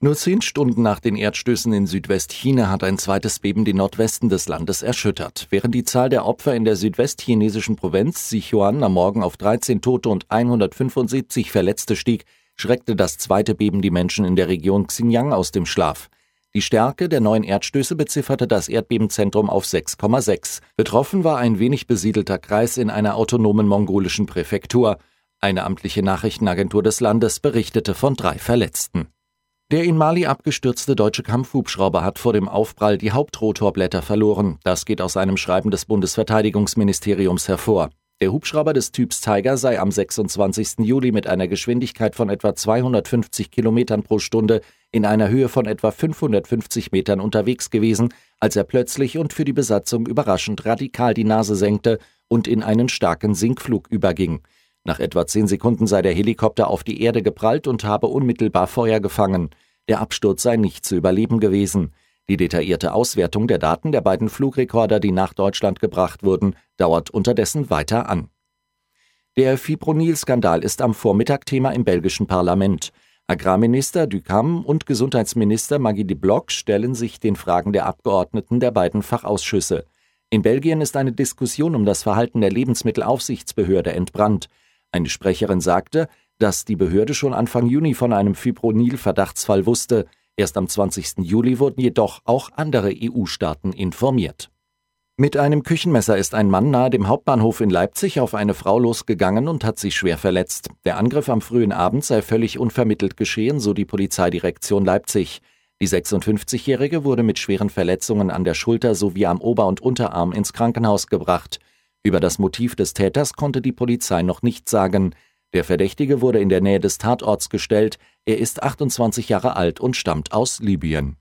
Nur zehn Stunden nach den Erdstößen in Südwestchina hat ein zweites Beben den Nordwesten des Landes erschüttert. Während die Zahl der Opfer in der südwestchinesischen Provinz Sichuan am Morgen auf 13 Tote und 175 Verletzte stieg, schreckte das zweite Beben die Menschen in der Region Xinjiang aus dem Schlaf. Die Stärke der neuen Erdstöße bezifferte das Erdbebenzentrum auf 6,6. Betroffen war ein wenig besiedelter Kreis in einer autonomen mongolischen Präfektur. Eine amtliche Nachrichtenagentur des Landes berichtete von drei Verletzten. Der in Mali abgestürzte deutsche Kampfhubschrauber hat vor dem Aufprall die Hauptrotorblätter verloren. Das geht aus einem Schreiben des Bundesverteidigungsministeriums hervor. Der Hubschrauber des Typs Tiger sei am 26. Juli mit einer Geschwindigkeit von etwa 250 Kilometern pro Stunde in einer Höhe von etwa 550 Metern unterwegs gewesen, als er plötzlich und für die Besatzung überraschend radikal die Nase senkte und in einen starken Sinkflug überging. Nach etwa zehn Sekunden sei der Helikopter auf die Erde geprallt und habe unmittelbar Feuer gefangen. Der Absturz sei nicht zu überleben gewesen. Die detaillierte Auswertung der Daten der beiden Flugrekorder, die nach Deutschland gebracht wurden, dauert unterdessen weiter an. Der Fipronil-Skandal ist am Vormittag Thema im belgischen Parlament. Agrarminister Ducam und Gesundheitsminister Maggie de Block stellen sich den Fragen der Abgeordneten der beiden Fachausschüsse. In Belgien ist eine Diskussion um das Verhalten der Lebensmittelaufsichtsbehörde entbrannt. Eine Sprecherin sagte, dass die Behörde schon Anfang Juni von einem Fipronil-Verdachtsfall wusste. Erst am 20. Juli wurden jedoch auch andere EU-Staaten informiert. Mit einem Küchenmesser ist ein Mann nahe dem Hauptbahnhof in Leipzig auf eine Frau losgegangen und hat sie schwer verletzt. Der Angriff am frühen Abend sei völlig unvermittelt geschehen, so die Polizeidirektion Leipzig. Die 56-Jährige wurde mit schweren Verletzungen an der Schulter sowie am Ober- und Unterarm ins Krankenhaus gebracht. Über das Motiv des Täters konnte die Polizei noch nichts sagen. Der Verdächtige wurde in der Nähe des Tatorts gestellt. Er ist 28 Jahre alt und stammt aus Libyen.